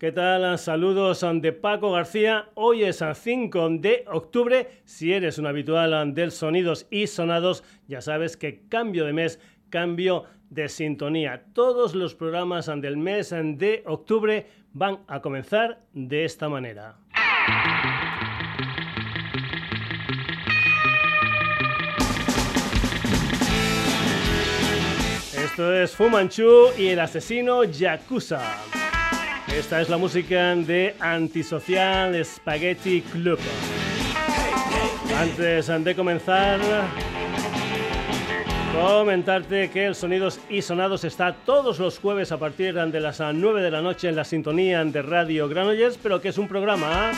¿Qué tal? Saludos de Paco García. Hoy es a 5 de octubre. Si eres un habitual del Sonidos y Sonados, ya sabes que cambio de mes, cambio de sintonía. Todos los programas del mes de octubre van a comenzar de esta manera. Esto es Fu Manchu y el asesino Yakuza. Esta es la música de Antisocial Spaghetti Club. Antes de comenzar, comentarte que el Sonidos y Sonados está todos los jueves a partir de las 9 de la noche en la sintonía de Radio Granollers, pero que es un programa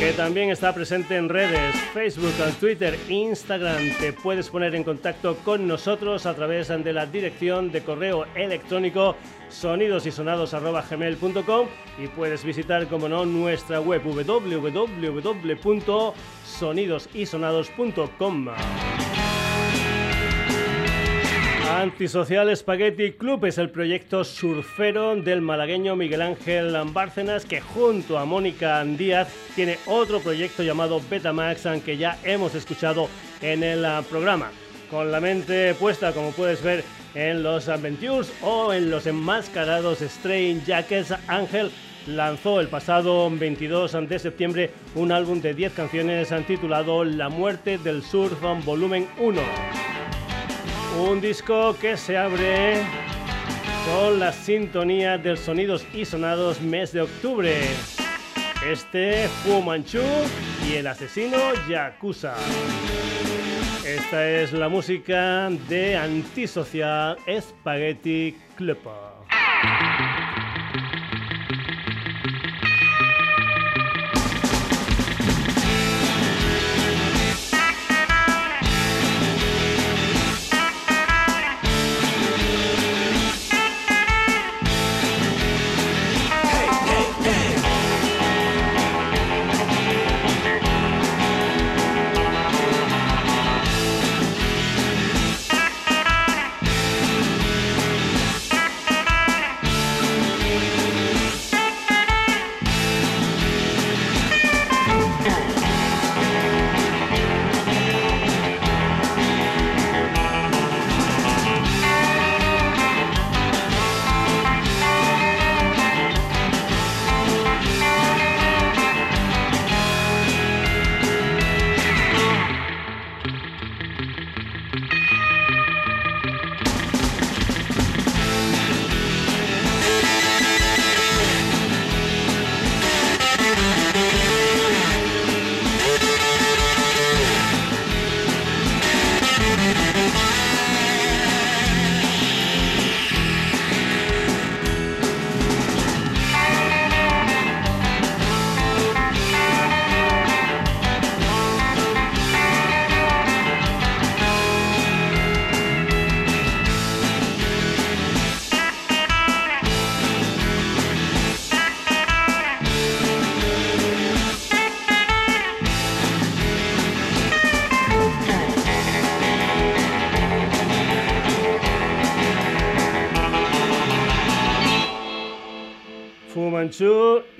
que también está presente en redes, Facebook, Twitter, Instagram. Te puedes poner en contacto con nosotros a través de la dirección de correo electrónico sonidosysonados.gmail.com y puedes visitar, como no, nuestra web www.sonidosysonados.com. Antisocial Spaghetti Club es el proyecto surfero del malagueño Miguel Ángel Bárcenas que junto a Mónica Díaz tiene otro proyecto llamado Betamax que ya hemos escuchado en el programa. Con la mente puesta, como puedes ver, en los Adventures o en los enmascarados Strange Jackets, Ángel lanzó el pasado 22 de septiembre un álbum de 10 canciones titulado La muerte del surf volumen 1. Un disco que se abre con la sintonía del Sonidos y Sonados mes de octubre. Este Fu Manchu y el asesino Yakuza. Esta es la música de Antisocial Spaghetti Club.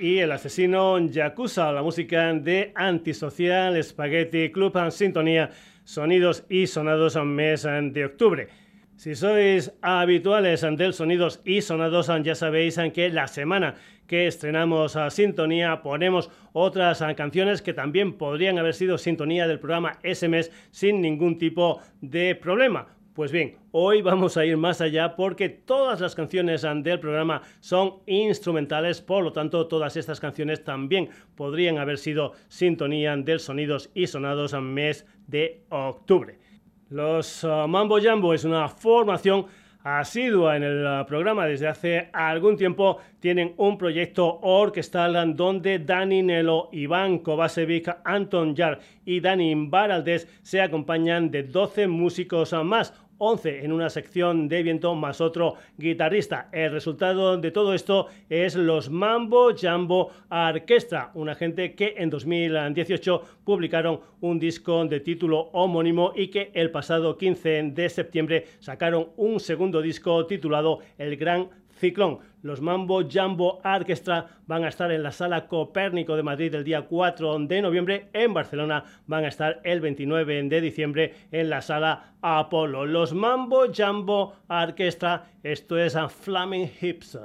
Y el asesino Yakuza, la música de Antisocial Spaghetti Club en Sintonía, sonidos y sonados en mes de octubre. Si sois habituales del Sonidos y Sonados, ya sabéis que la semana que estrenamos a Sintonía ponemos otras canciones que también podrían haber sido sintonía del programa SMS sin ningún tipo de problema. Pues bien, hoy vamos a ir más allá porque todas las canciones del programa son instrumentales, por lo tanto todas estas canciones también podrían haber sido sintonía del Sonidos y Sonados en mes de octubre. Los uh, Mambo Jambo es una formación asidua en el uh, programa desde hace algún tiempo, tienen un proyecto orquestal donde Dani Nelo, Iván Kovacevic, Anton Jar y Dani Baraldés se acompañan de 12 músicos más. 11 en una sección de viento más otro guitarrista. El resultado de todo esto es los Mambo Jambo Orquestra, una gente que en 2018 publicaron un disco de título homónimo y que el pasado 15 de septiembre sacaron un segundo disco titulado El Gran Ciclón. Los Mambo Jumbo Orchestra van a estar en la Sala Copérnico de Madrid el día 4 de noviembre. En Barcelona van a estar el 29 de diciembre en la Sala Apolo. Los Mambo Jumbo Orchestra, esto es a Flaming Hips.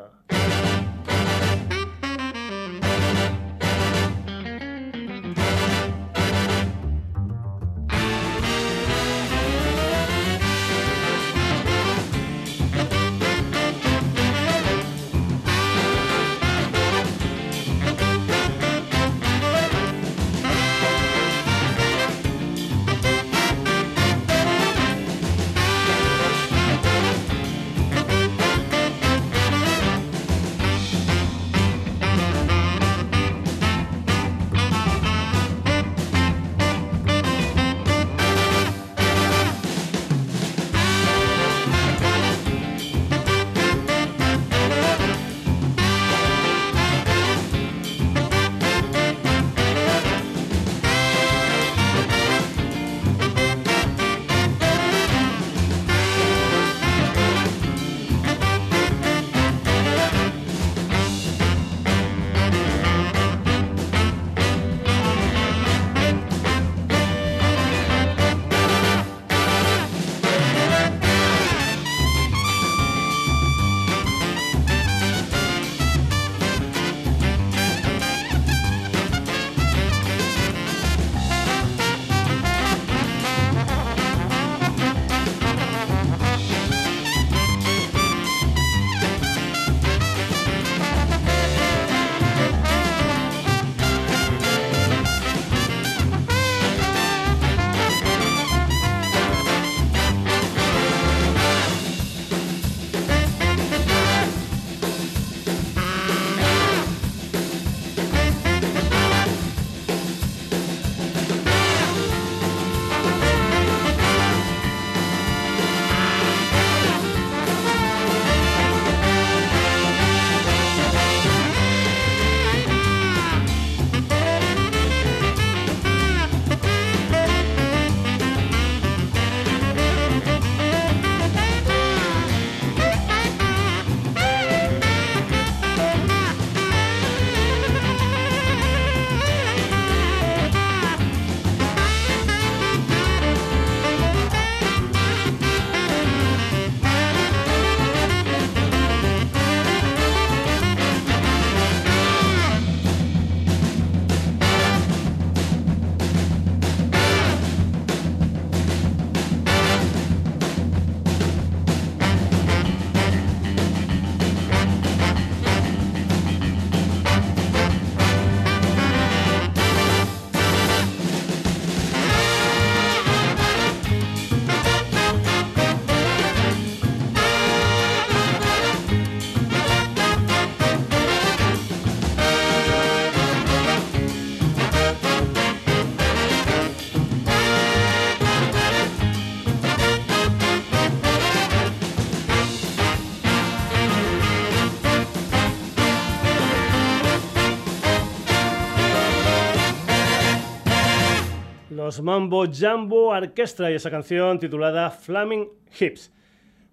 Mambo Jumbo Orchestra y esa canción titulada Flaming Hips.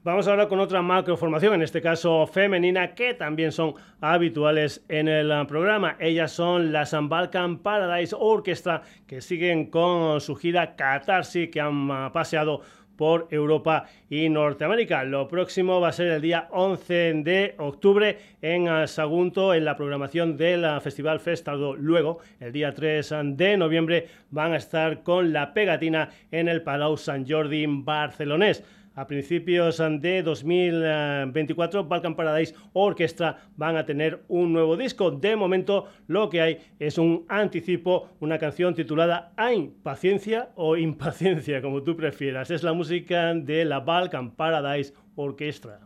Vamos ahora con otra macroformación, en este caso femenina, que también son habituales en el programa. Ellas son las Balkan Paradise Orchestra, que siguen con su gira Catarsis, que han paseado por Europa y Norteamérica. Lo próximo va a ser el día 11 de octubre en Sagunto, en la programación del Festival Festado. Luego, el día 3 de noviembre, van a estar con la pegatina en el Palau Sant Jordi barcelonés. A principios de 2024, Balkan Paradise Orchestra van a tener un nuevo disco. De momento, lo que hay es un anticipo, una canción titulada Ein, paciencia o impaciencia, como tú prefieras. Es la música de la Balkan Paradise Orchestra.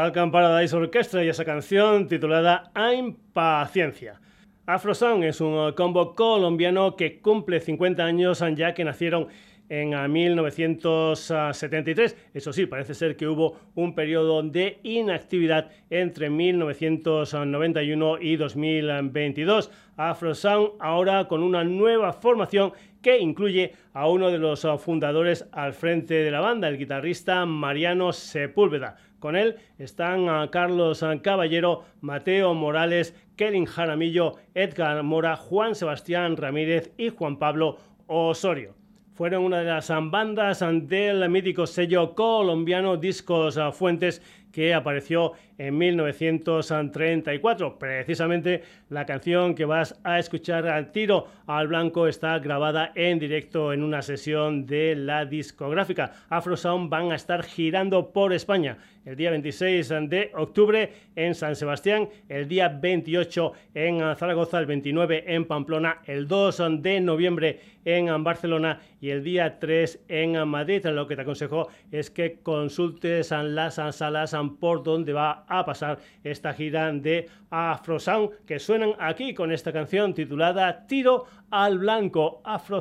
Falcon Paradise Orchestra y esa canción titulada A Impaciencia. Afrosound es un combo colombiano que cumple 50 años ya que nacieron en 1973. Eso sí, parece ser que hubo un periodo de inactividad entre 1991 y 2022. Afrosound ahora con una nueva formación que incluye a uno de los fundadores al frente de la banda, el guitarrista Mariano Sepúlveda. Con él están Carlos Caballero, Mateo Morales, Kevin Jaramillo, Edgar Mora, Juan Sebastián Ramírez y Juan Pablo Osorio fueron una de las bandas del mítico sello colombiano Discos Fuentes que apareció en 1934. Precisamente la canción que vas a escuchar al tiro al blanco está grabada en directo en una sesión de la discográfica. Afro Sound van a estar girando por España el día 26 de octubre en San Sebastián, el día 28 en Zaragoza, el 29 en Pamplona, el 2 de noviembre en Barcelona y el día 3 en Madrid. Lo que te aconsejo es que consultes las salas por donde va a pasar esta gira de Afro Sound que suenan aquí con esta canción titulada Tiro al Blanco Afro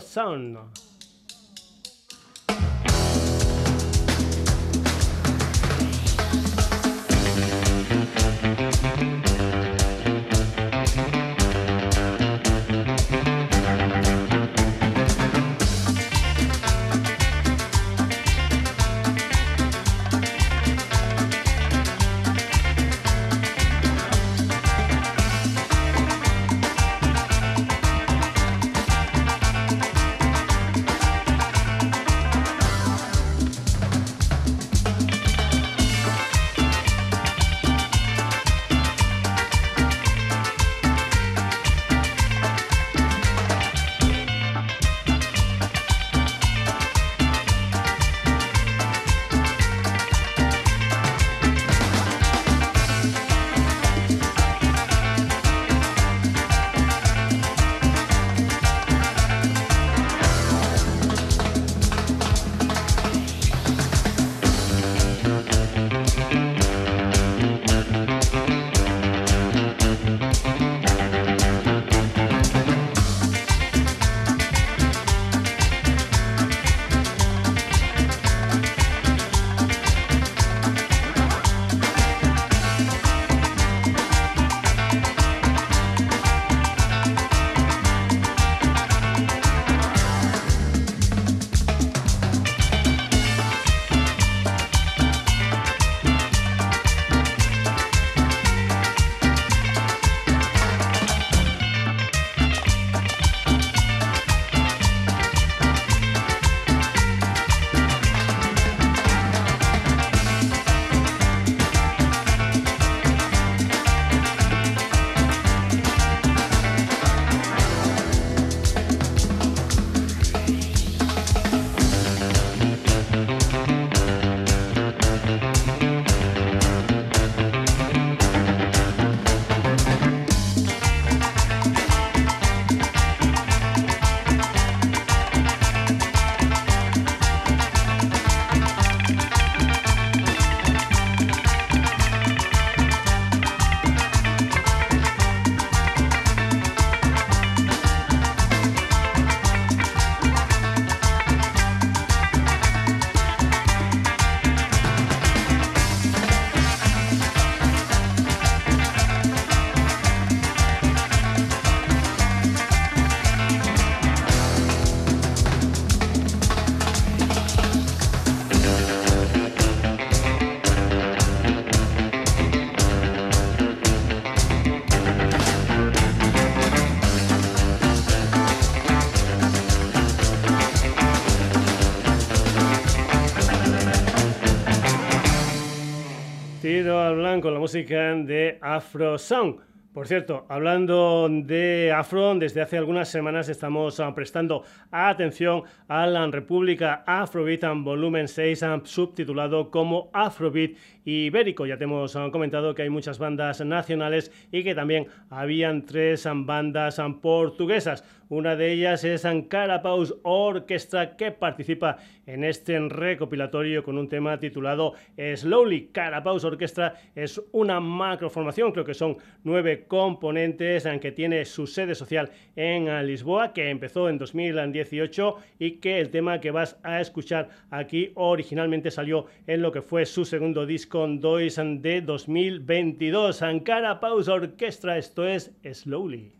música de Afro Sound. Por cierto, hablando de Afro, desde hace algunas semanas estamos ah, prestando atención a la República Afrobeat Volumen 6, ah, subtitulado como Afrobeat Ibérico. Ya te hemos ah, comentado que hay muchas bandas nacionales y que también habían tres bandas portuguesas. Una de ellas es Carapaus Orchestra, que participa en este recopilatorio con un tema titulado Slowly. Carapaus Orchestra es una macroformación, creo que son nueve componentes, que tiene su sede social en Lisboa, que empezó en 2018 y que el tema que vas a escuchar aquí originalmente salió en lo que fue su segundo disco Dois de 2022. Carapaus Orchestra, esto es Slowly.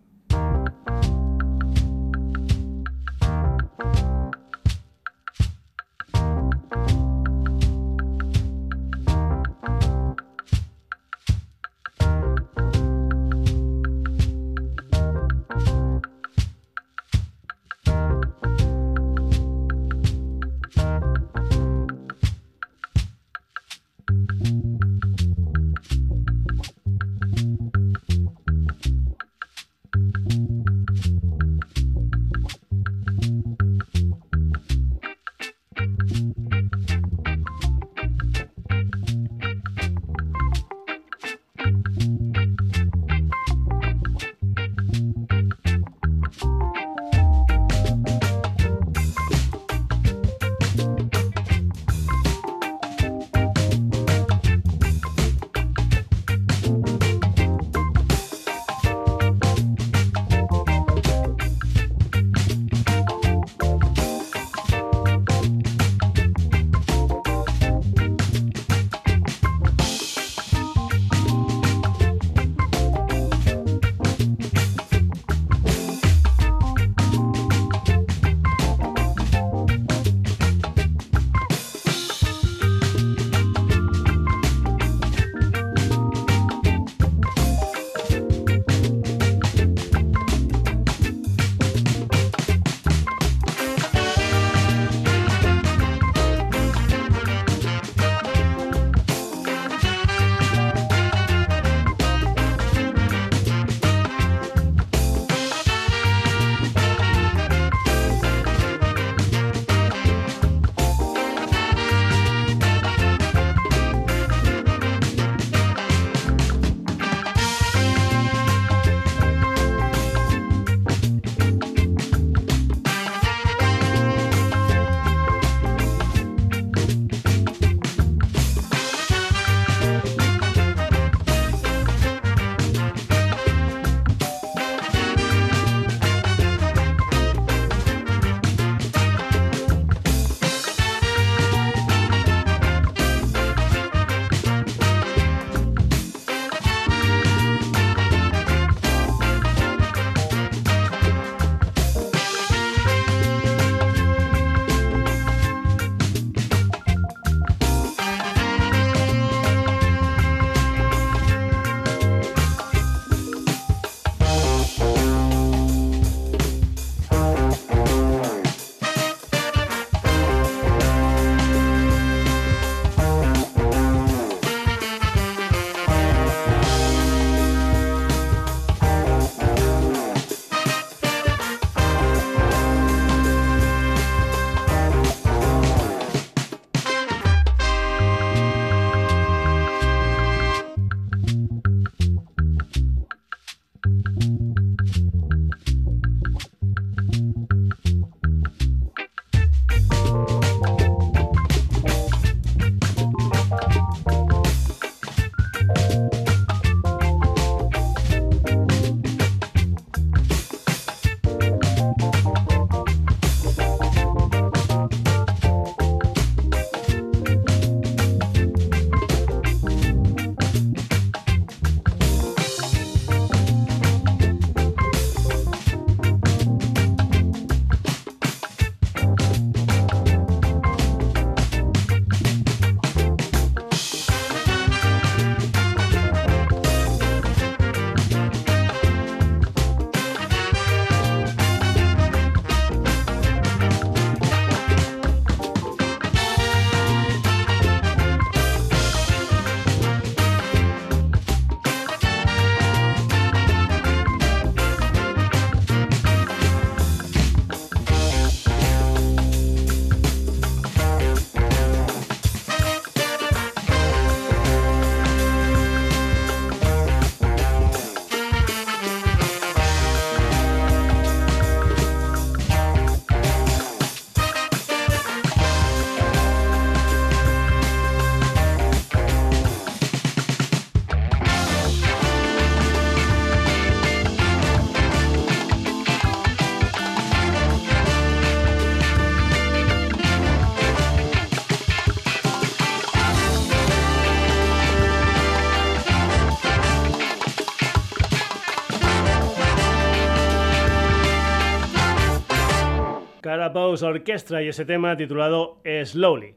Carapaus Orchestra y ese tema titulado Slowly.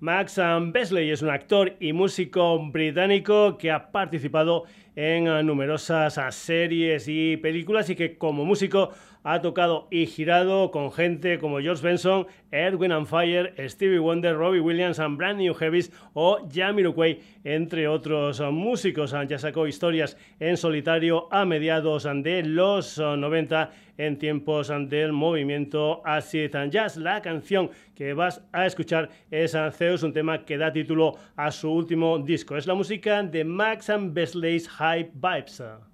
Max Besley es un actor y músico británico que ha participado en numerosas series y películas y que como músico ha tocado y girado con gente como George Benson, Edwin and Fire, Stevie Wonder, Robbie Williams, and Brand New Heavies o Jamiroquai, entre otros músicos. Ya sacó historias en solitario a mediados de los 90 en tiempos del movimiento Acid Jazz. La canción que vas a escuchar es Zeus, un tema que da título a su último disco. Es la música de Max and Besley's High Vibes.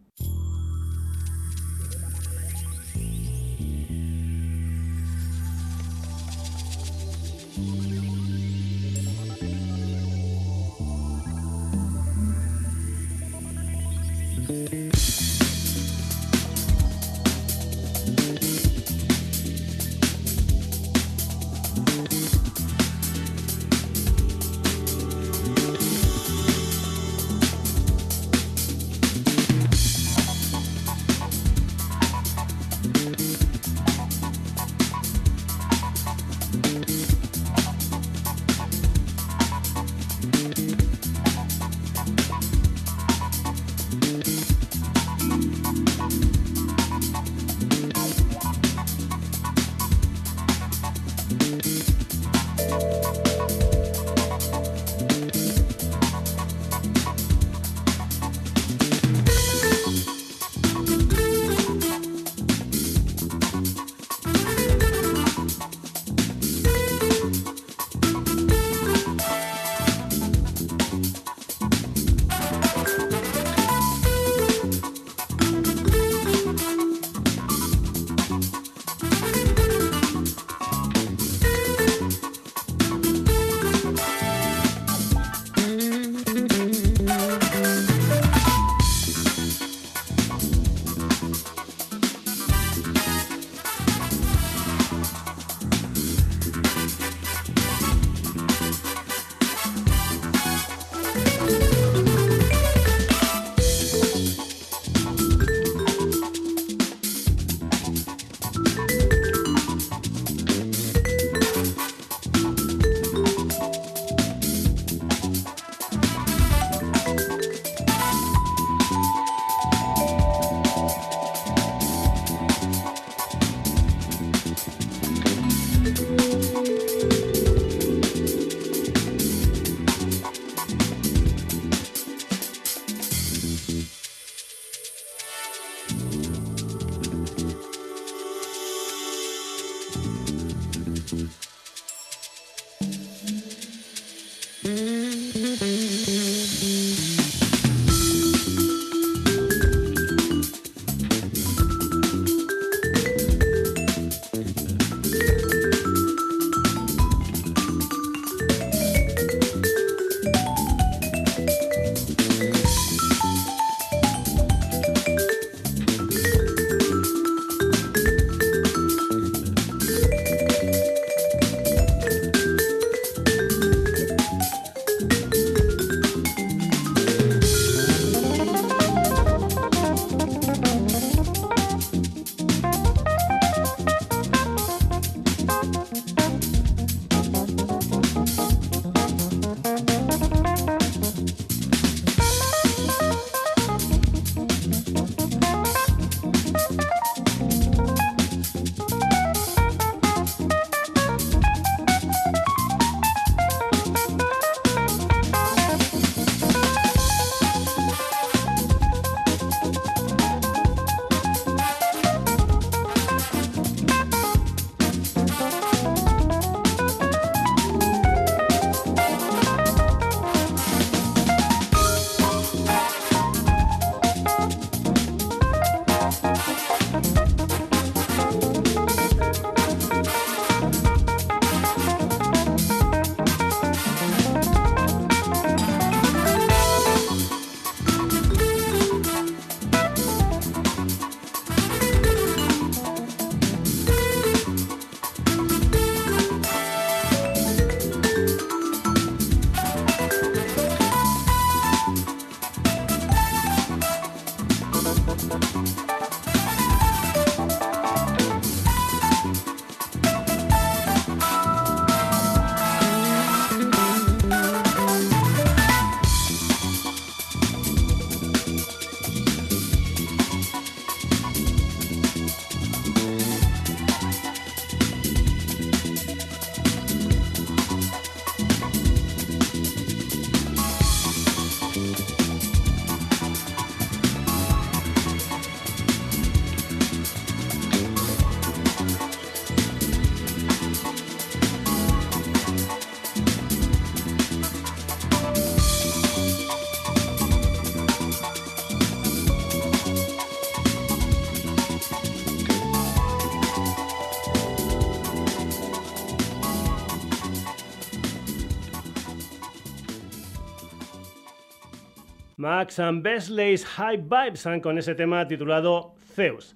Max and Besley's High Vibes con ese tema titulado Zeus.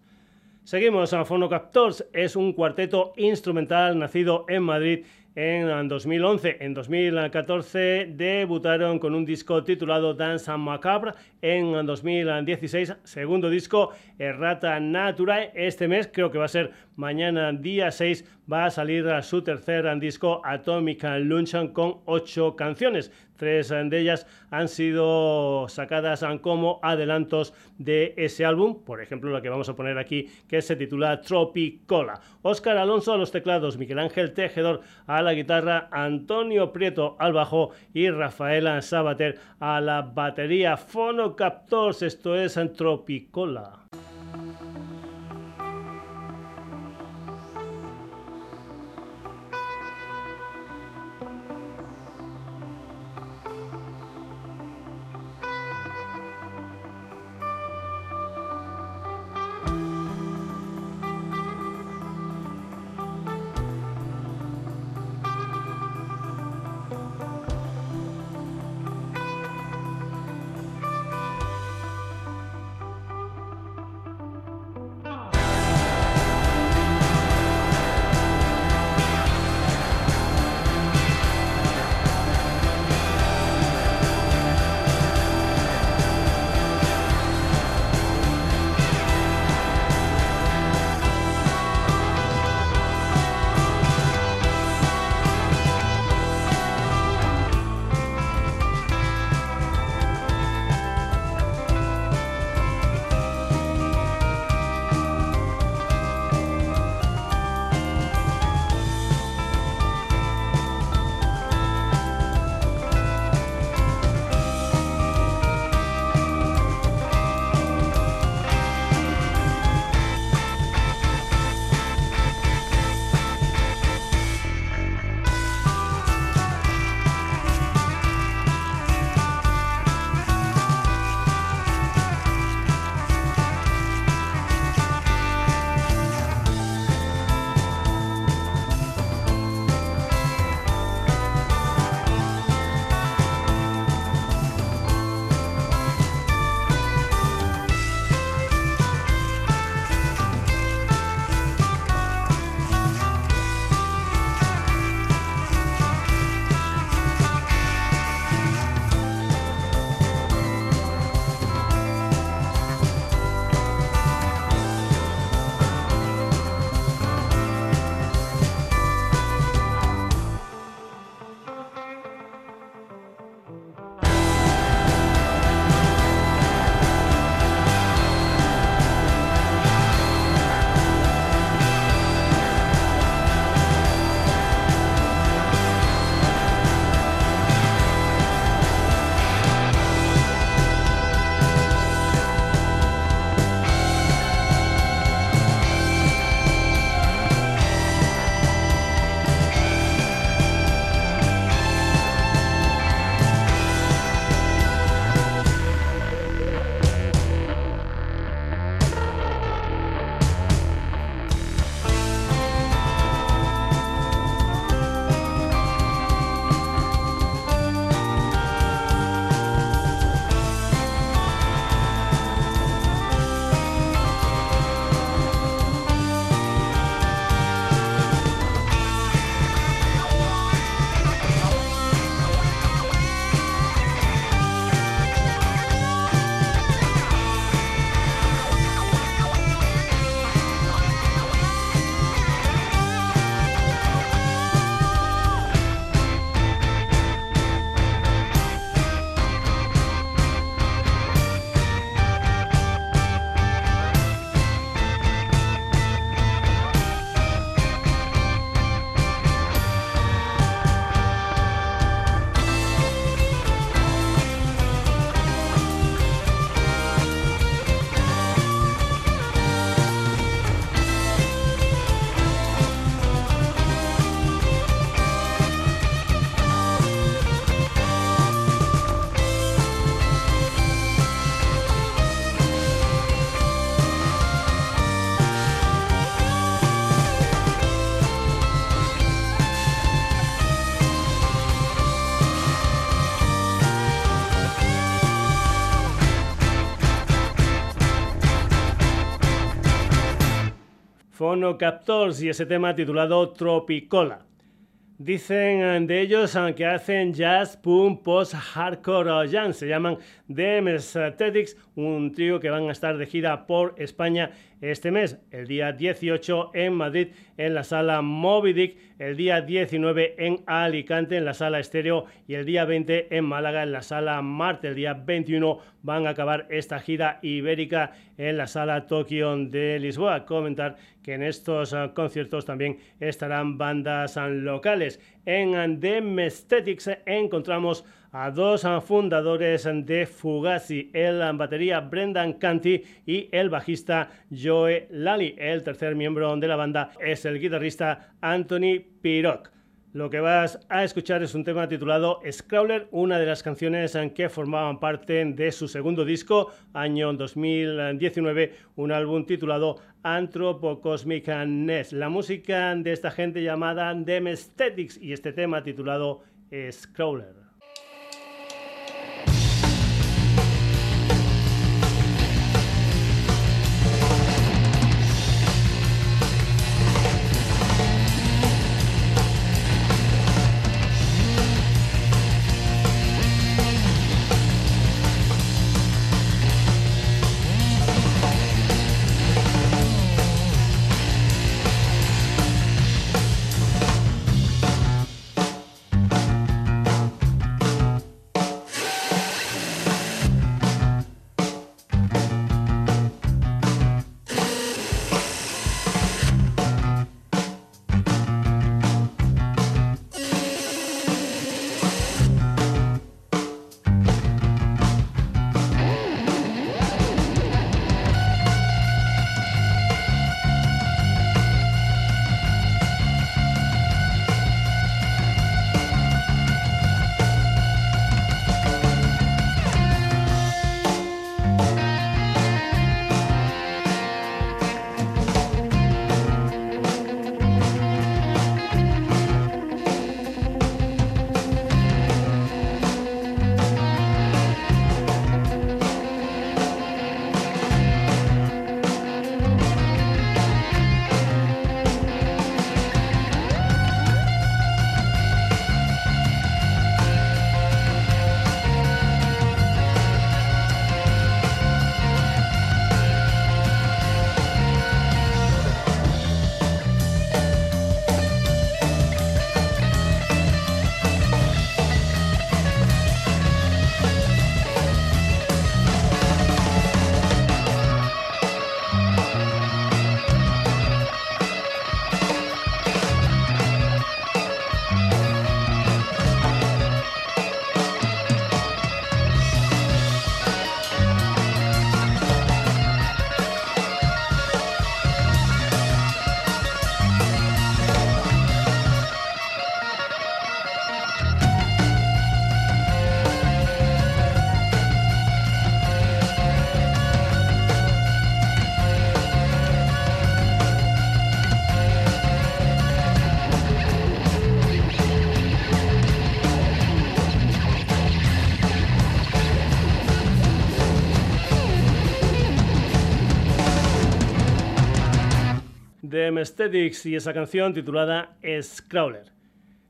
Seguimos a Phonocaptors, es un cuarteto instrumental nacido en Madrid en 2011. En 2014 debutaron con un disco titulado Dance and Macabre. En 2016, segundo disco, Errata Naturae. Este mes, creo que va a ser mañana día 6, va a salir su tercer disco Atomic Luncheon con ocho canciones. Tres de ellas han sido sacadas como adelantos de ese álbum, por ejemplo la que vamos a poner aquí que se titula Tropicola. Oscar Alonso a los teclados, Miguel Ángel Tejedor a la guitarra, Antonio Prieto al bajo y Rafaela Sabater a la batería. Fonocaptors, esto es Tropicola. Phonocaptors y ese tema titulado Tropicola. Dicen eh, de ellos que hacen jazz, punk, post, hardcore o jazz. Se llaman The Aesthetics, un trío que van a estar de gira por España este mes, el día 18 en Madrid en la sala Moby Dick, el día 19 en Alicante en la sala Estéreo y el día 20 en Málaga en la sala Marte. El día 21 van a acabar esta gira ibérica en la sala Tokio de Lisboa. Comentar que en estos ah, conciertos también estarán bandas ah, locales. En The Aesthetics encontramos a dos fundadores de Fugazi, el batería Brendan Canty y el bajista Joe Lally. El tercer miembro de la banda es el guitarrista Anthony Piroc. Lo que vas a escuchar es un tema titulado Scrawler, una de las canciones que formaban parte de su segundo disco, año 2019, un álbum titulado Anthropocosmic Ness. La música de esta gente llamada Dem Aesthetics y este tema titulado Scrawler. Y esa canción titulada Scrawler.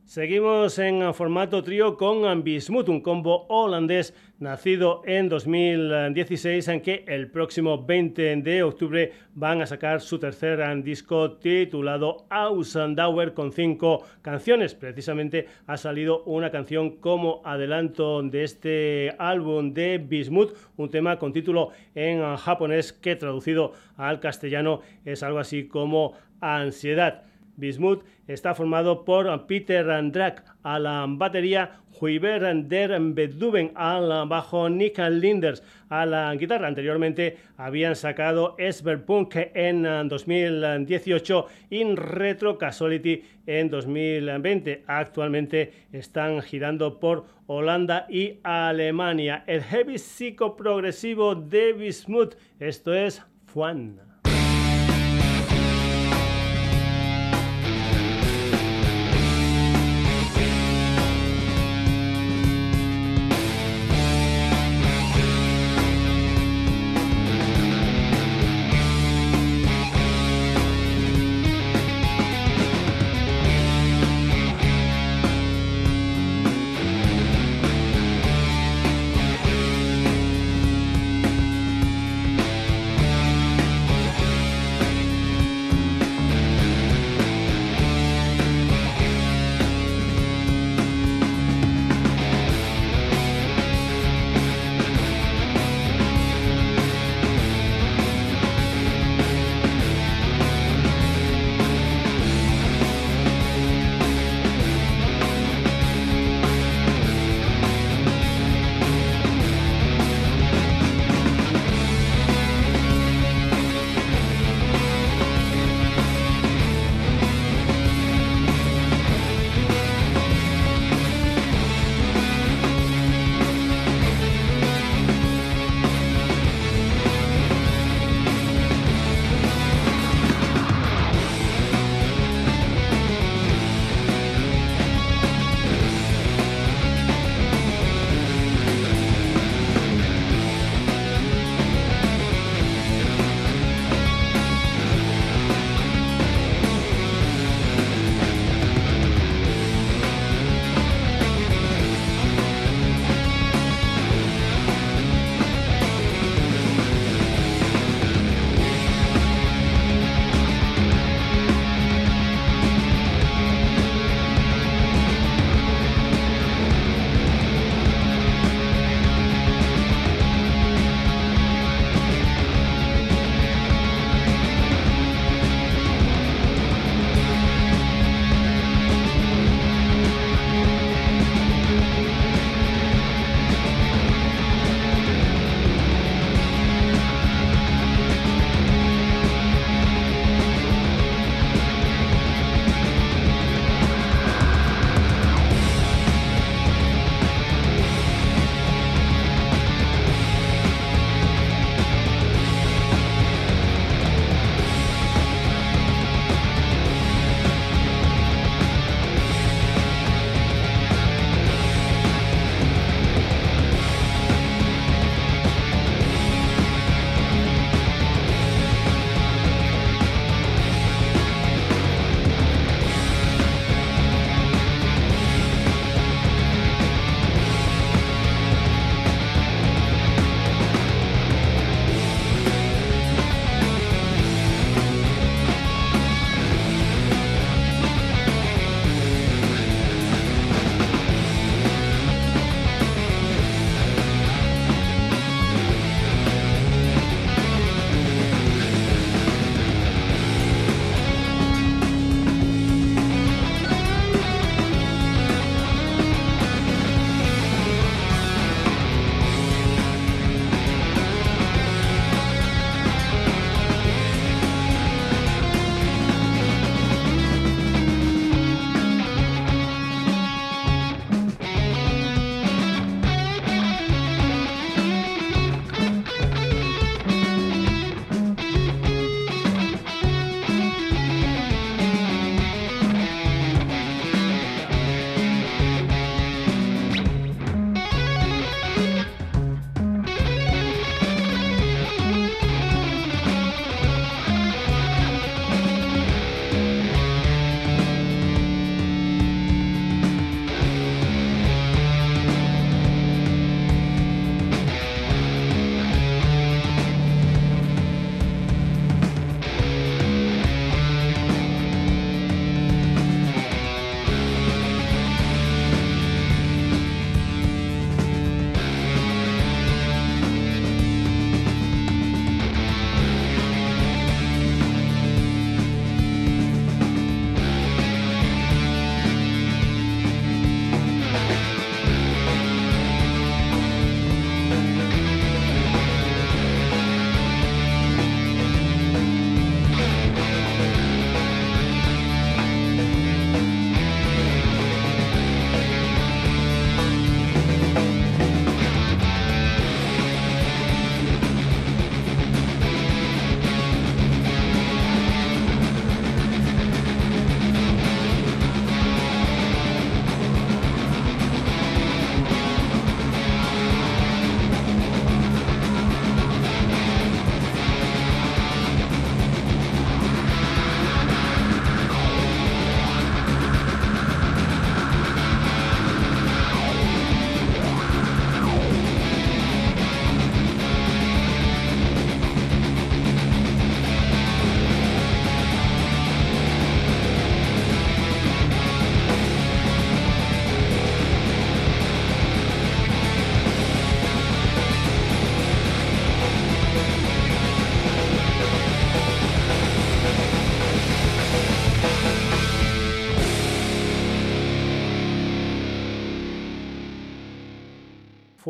Seguimos en formato trío con Bismuth, un combo holandés nacido en 2016, en que el próximo 20 de octubre van a sacar su tercer disco titulado Ausandauer con cinco canciones. Precisamente ha salido una canción como adelanto de este álbum de Bismuth, un tema con título en japonés que traducido al castellano es algo así como Ansiedad. Bismuth está formado por Peter Andrak a la batería, Huiber der Beduben al bajo, Nick Linders a la guitarra. Anteriormente habían sacado Esberpunk en 2018 y Retro Casuality en 2020. Actualmente están girando por Holanda y Alemania. El heavy psicoprogresivo de Bismuth, esto es Juan.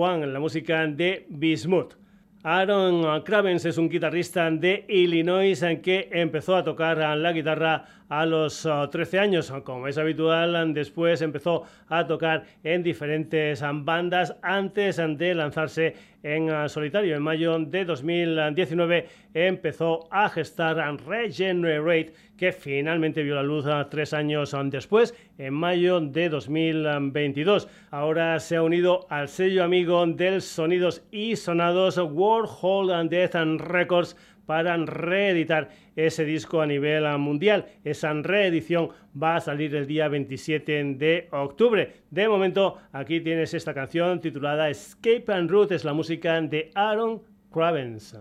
Juan, la música de Bismuth. Aaron Cravens es un guitarrista de Illinois que empezó a tocar la guitarra a los 13 uh, años. Como es habitual, después empezó a tocar en diferentes bandas antes de lanzarse en uh, solitario. En mayo de 2019 empezó a gestar Regenerate, que finalmente vio la luz tres años después, en mayo de 2022. Ahora se ha unido al sello amigo del Sonidos y Sonados World Hold and Death Records para reeditar ese disco a nivel mundial. Esa reedición va a salir el día 27 de octubre. De momento, aquí tienes esta canción titulada Escape and Route, es la música de Aaron Cravens.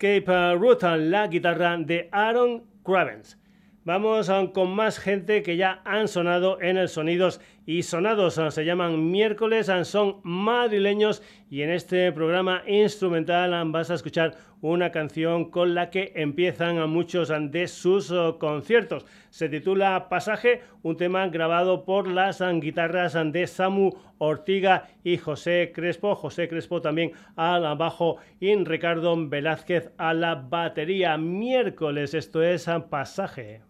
Escape Route, la guitarra de Aaron Cravens. Vamos ah, con más gente que ya han sonado en el Sonidos y Sonados. Ah, se llaman miércoles, ah, son madrileños y en este programa instrumental vas a escuchar una canción con la que empiezan a muchos de sus conciertos. Se titula Pasaje, un tema grabado por las guitarras de Samu Ortiga y José Crespo. José Crespo también al bajo y Ricardo Velázquez a la batería. Miércoles, esto es Pasaje.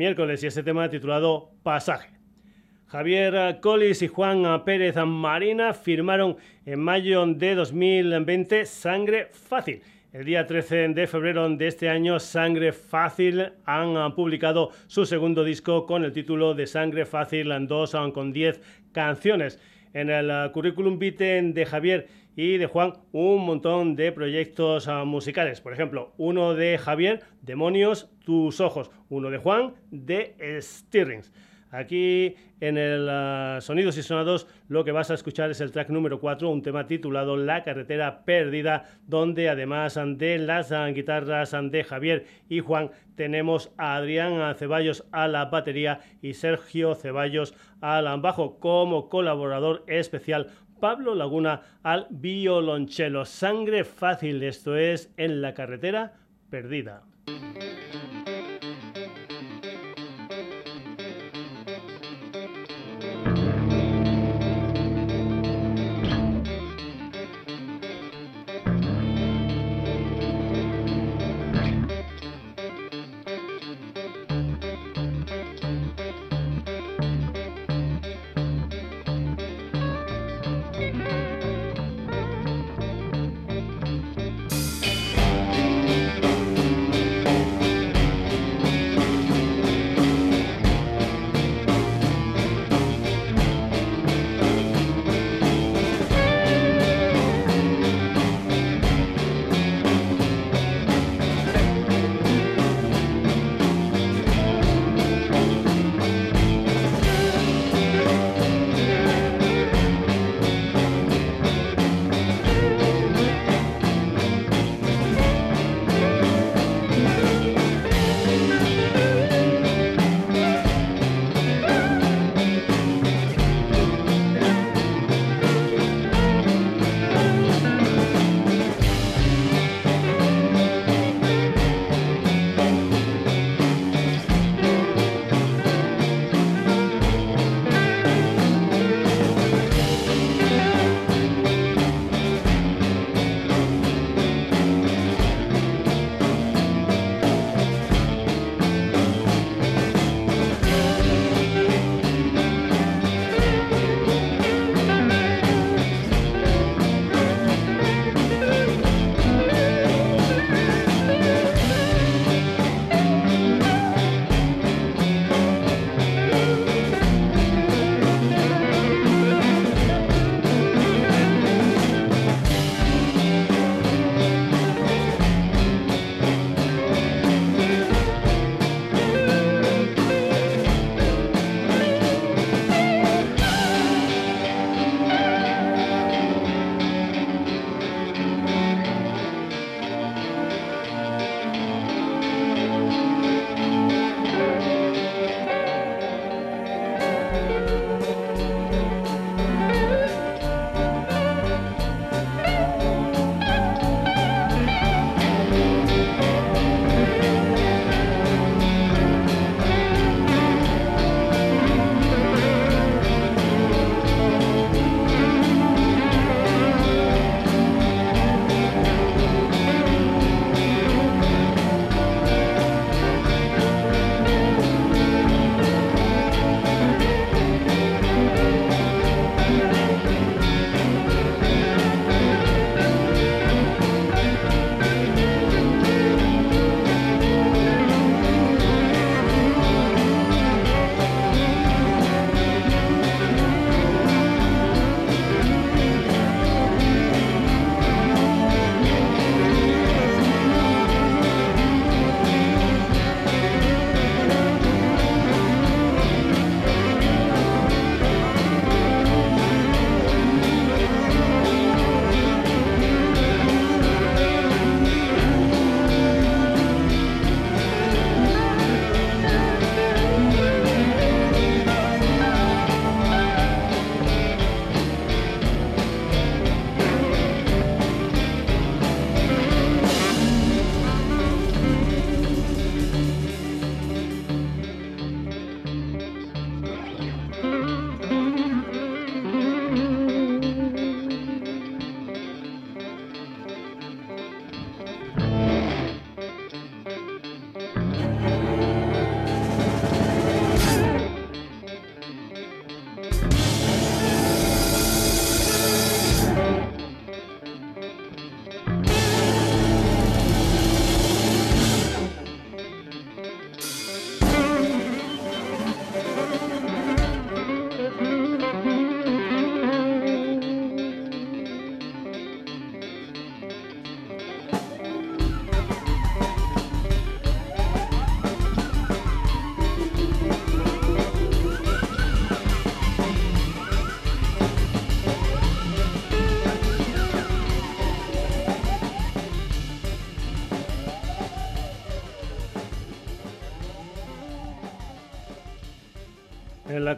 Miércoles y este tema titulado Pasaje. Javier Collis y Juan Pérez Marina firmaron en mayo de 2020 Sangre Fácil. El día 13 de febrero de este año, Sangre Fácil han publicado su segundo disco con el título de Sangre Fácil 2 con 10 canciones. En el currículum vitae de Javier y de Juan un montón de proyectos ah, musicales. Por ejemplo, uno de Javier, Demonios, tus ojos. Uno de Juan, de Stirrings. Aquí en el ah, Sonidos y Sonados lo que vas a escuchar es el track número 4, un tema titulado La carretera perdida, donde además de las ah, guitarras de Javier y Juan tenemos a Adrián Ceballos a la batería y Sergio Ceballos al bajo como colaborador especial Pablo Laguna al violonchelo. Sangre fácil, esto es en la carretera perdida.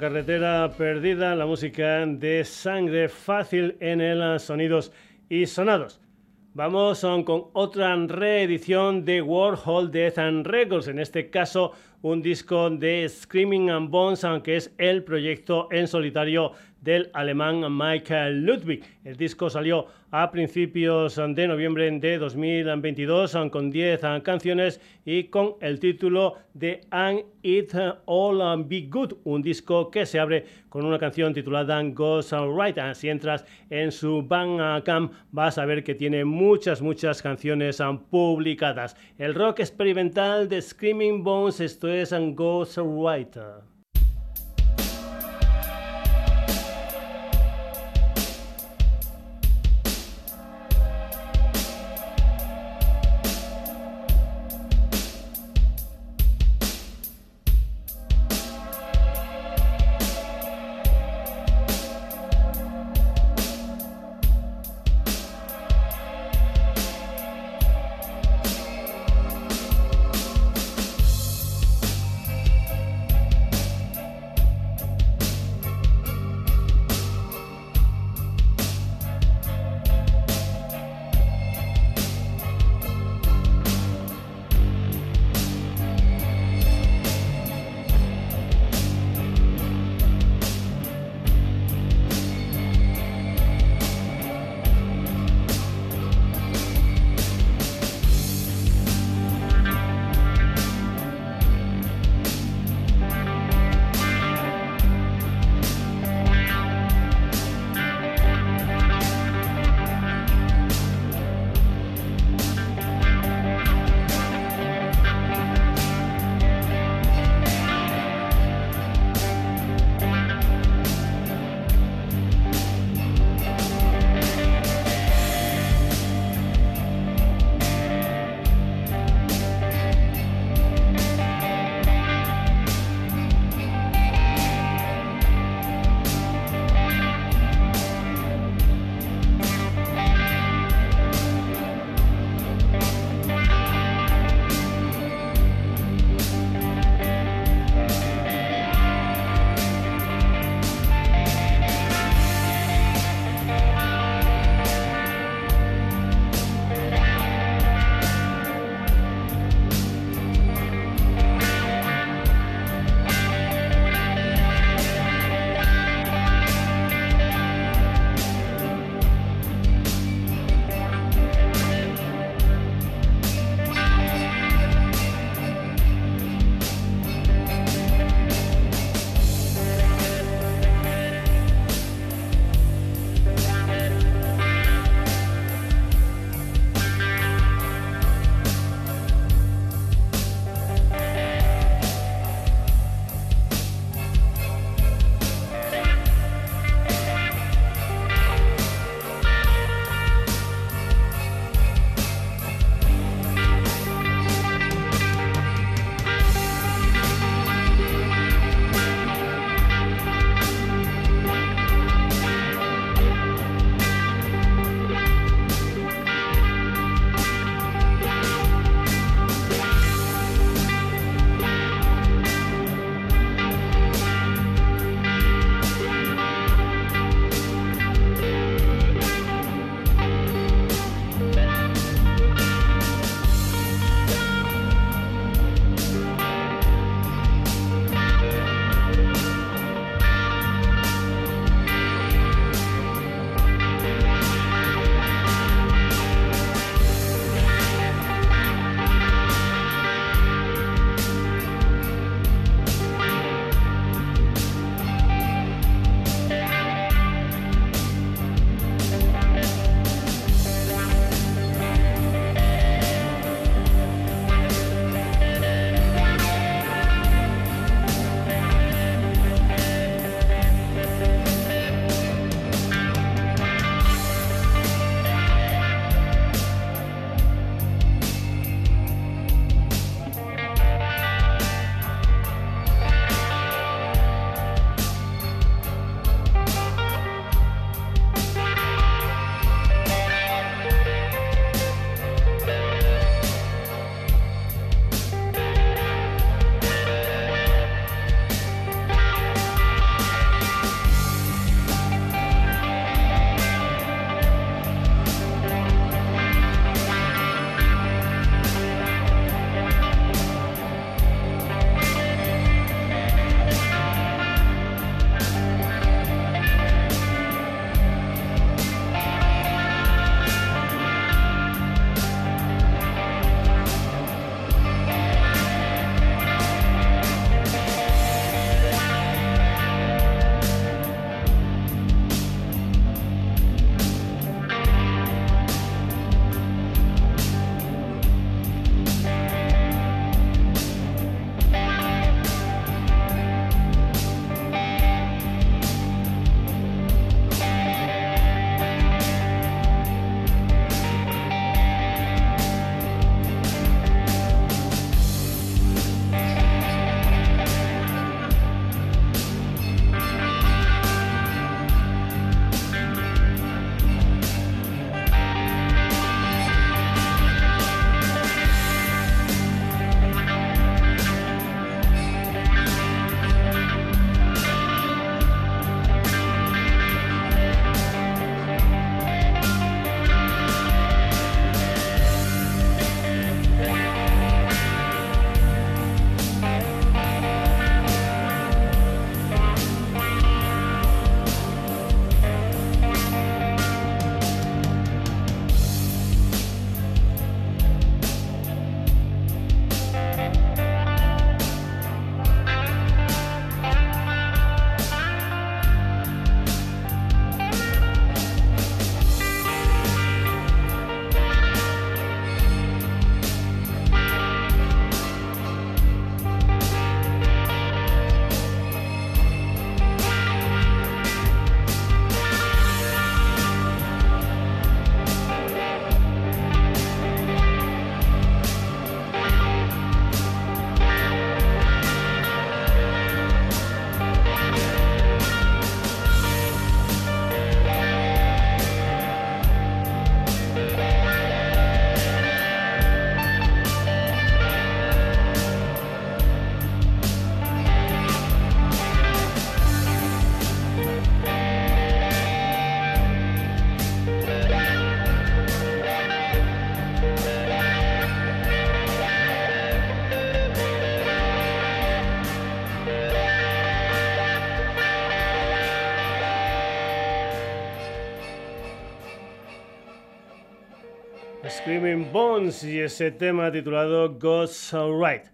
Carretera perdida, la música de sangre fácil en el sonidos y sonados. Vamos con otra reedición de Warhol Death and Records, en este caso un disco de Screaming and Bones, aunque es el proyecto en solitario del alemán Michael Ludwig. El disco salió a principios de noviembre de 2022 con 10 canciones y con el título de And It All Be Good, un disco que se abre con una canción titulada Goes Right. Si entras en su Bandcamp vas a ver que tiene muchas, muchas canciones publicadas. El rock experimental de Screaming Bones, esto es Goes Right. Screaming Bones y ese tema titulado God's Alright.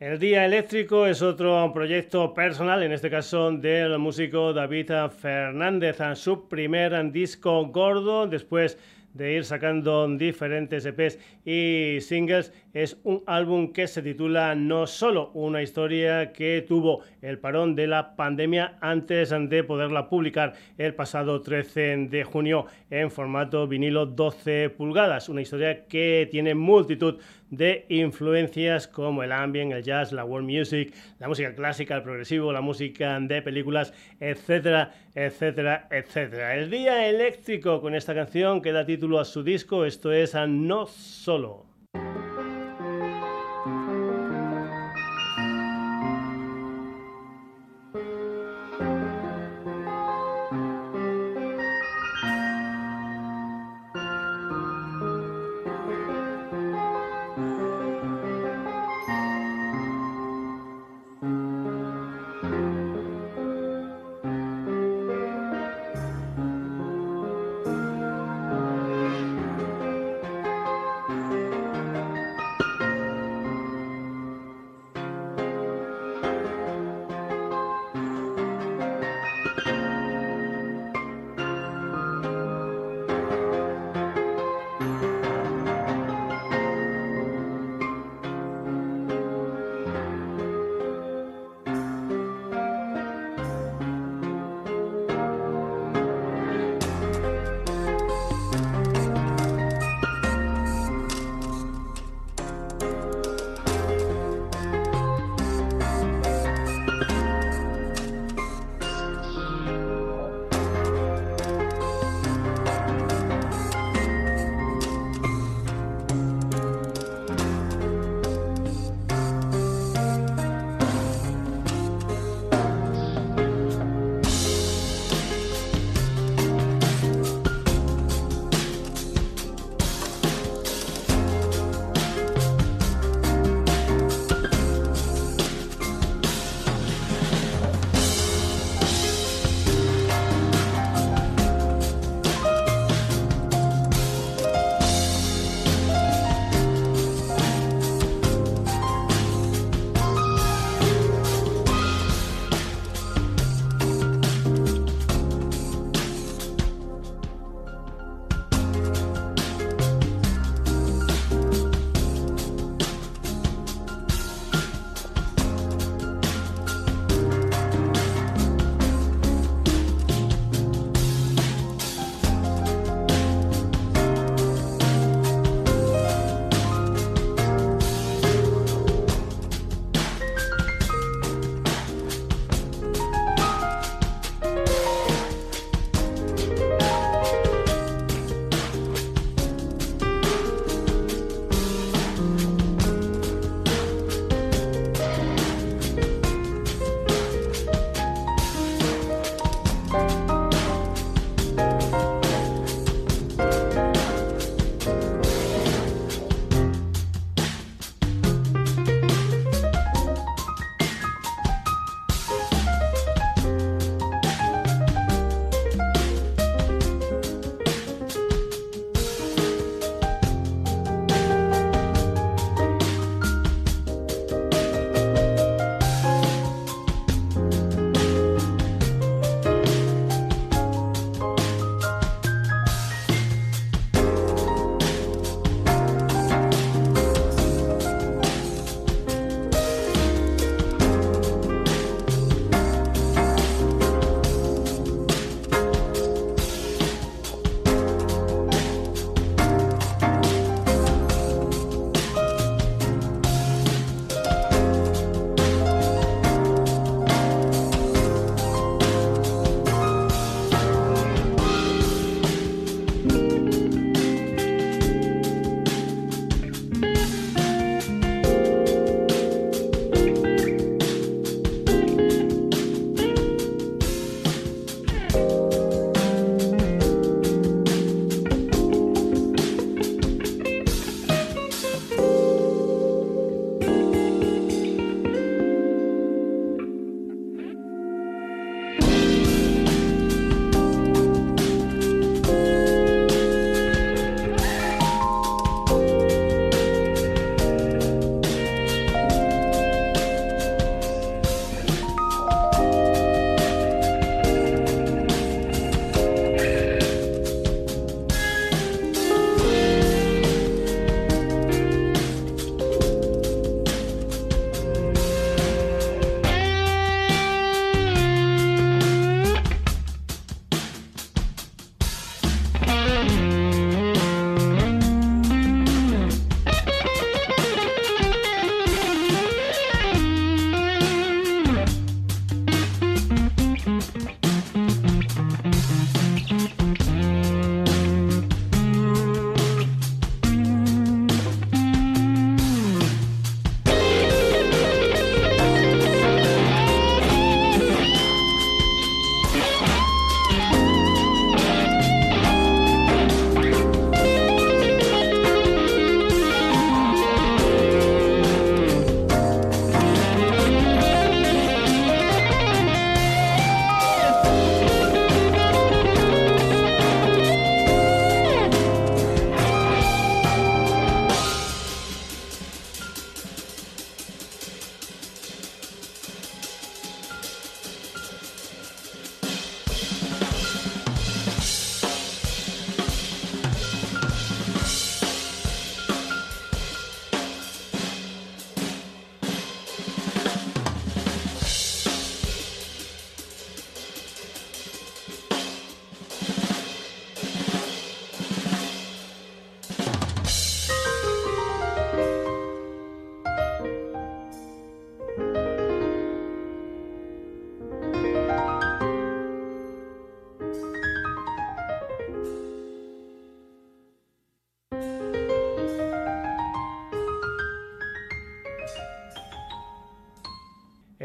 El Día Eléctrico es otro proyecto personal, en este caso del músico David Fernández, su primer disco gordo después de ir sacando diferentes EPs y singles es un álbum que se titula No Solo, una historia que tuvo el parón de la pandemia antes de poderla publicar el pasado 13 de junio en formato vinilo 12 pulgadas, una historia que tiene multitud de influencias como el ambient, el jazz, la world music, la música clásica, el progresivo, la música de películas, etcétera, etcétera, etcétera. El día eléctrico con esta canción que da título a su disco, esto es a No Solo.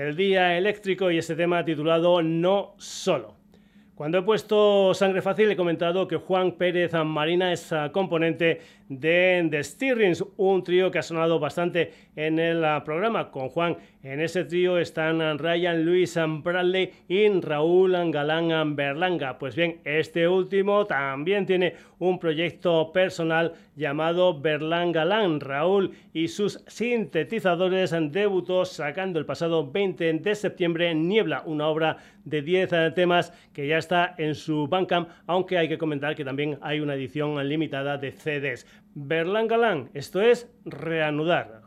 El día eléctrico y ese tema titulado No Solo. Cuando he puesto Sangre Fácil he comentado que Juan Pérez Marina es componente de The Stirrings, un trío que ha sonado bastante en el ah, programa. Con Juan en ese trío están Ryan Luis Bradley y Raúl Galán Berlanga. Pues bien, este último también tiene un proyecto personal llamado Berlanga Galán. Raúl y sus sintetizadores debutó sacando el pasado 20 de septiembre Niebla, una obra de 10 ah, temas que ya está en su Bandcamp, aunque hay que comentar que también hay una edición limitada de CDs. Berlán Galán, esto es reanudar.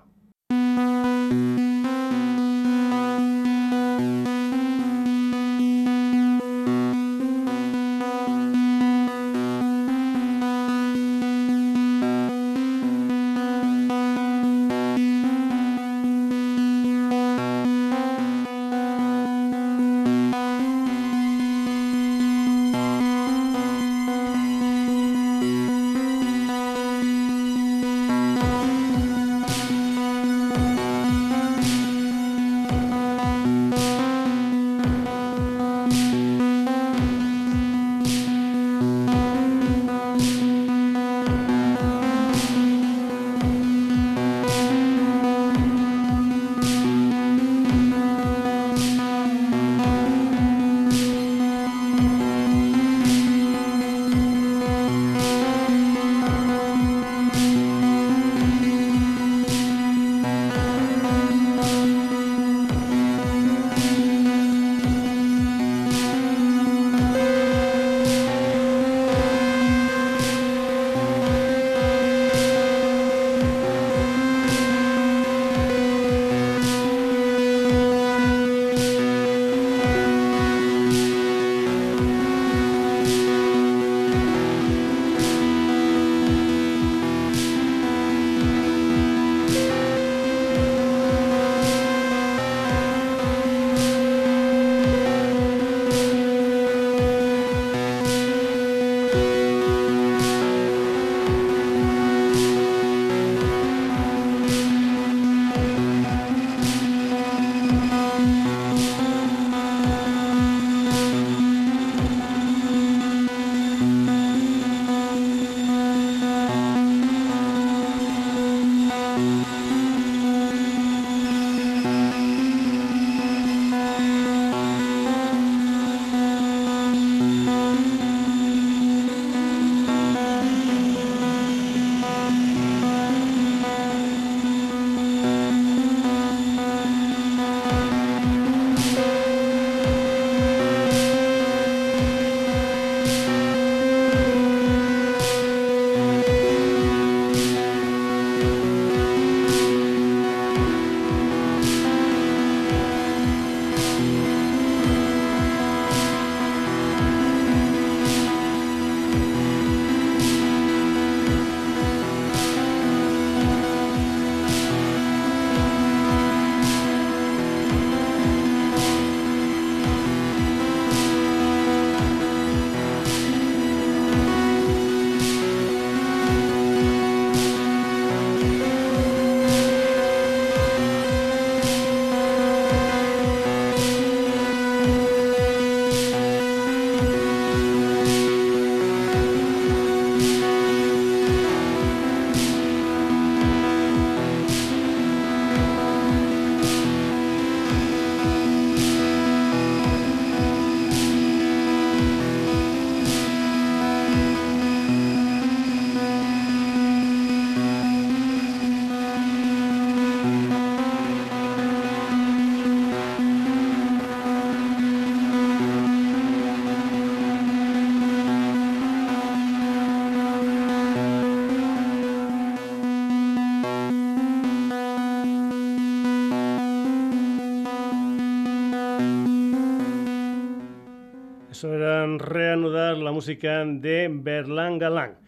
De Berlán Galán.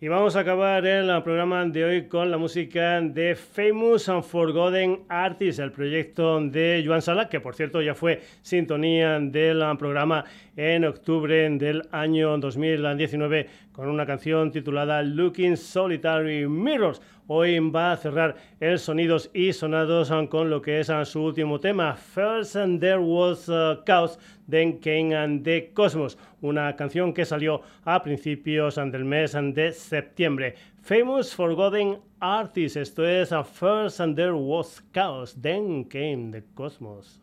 Y vamos a acabar el programa de hoy con la música de Famous and Forgotten El proyecto de Joan Sala, que por cierto ya fue sintonía del programa en octubre del año 2019 con una canción titulada Looking Solitary Mirrors. Hoy va a cerrar el Sonidos y Sonados con lo que es su último tema, First and There Was a Chaos, Then Came and the Cosmos, una canción que salió a principios del mes de septiembre. Famous Forgotten Artist, esto es First and There Was Chaos, Then Came the Cosmos.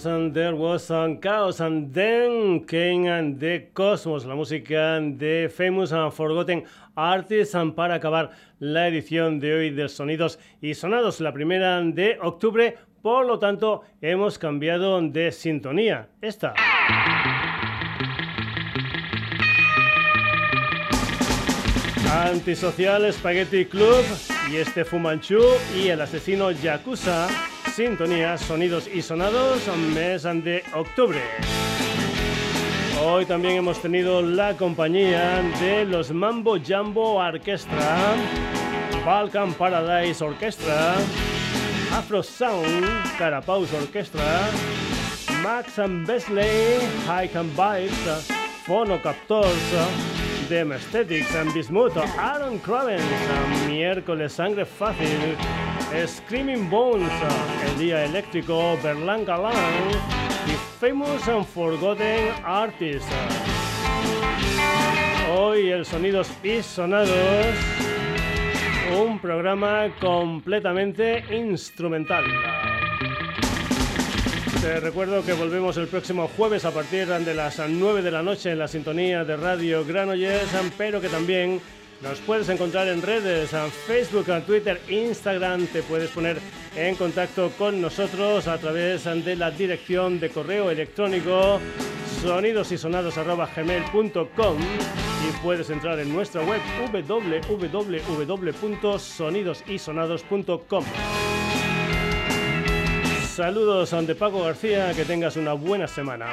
First and there was some chaos and then came the cosmos, la música de Famous and Forgotten Artists para acabar la edición de hoy de Sonidos y Sonados, la primera de octubre, por lo tanto hemos cambiado de sintonía. Esta. Antisocial Spaghetti Club y este Fumanchu y el asesino Yakuza sintonía Sonidos y Sonados, mes de octubre. Hoy también hemos tenido la compañía de los Mambo Jumbo Orchestra, Balkan Paradise Orchestra, Afro Sound, Carapaus Orchestra, Max and Besley, High and Bikes, Captors, Dem Aesthetics, Bismuth, Aaron Cravens, Miércoles Sangre Fácil, Screaming Bones, El Día Eléctrico, Berlán Galán y Famous and Forgotten Artists. Hoy el Sonidos y Sonados, un programa completamente instrumental. Te recuerdo que volvemos el próximo jueves a partir de las 9 de la noche en la sintonía de Radio Granollers, pero que también nos puedes encontrar en redes, en Facebook, en Twitter, Instagram. Te puedes poner en contacto con nosotros a través de la dirección de correo electrónico sonidosysonados.gmail.com y puedes entrar en nuestra web www.sonidosysonados.com. Saludos ante Paco García, que tengas una buena semana.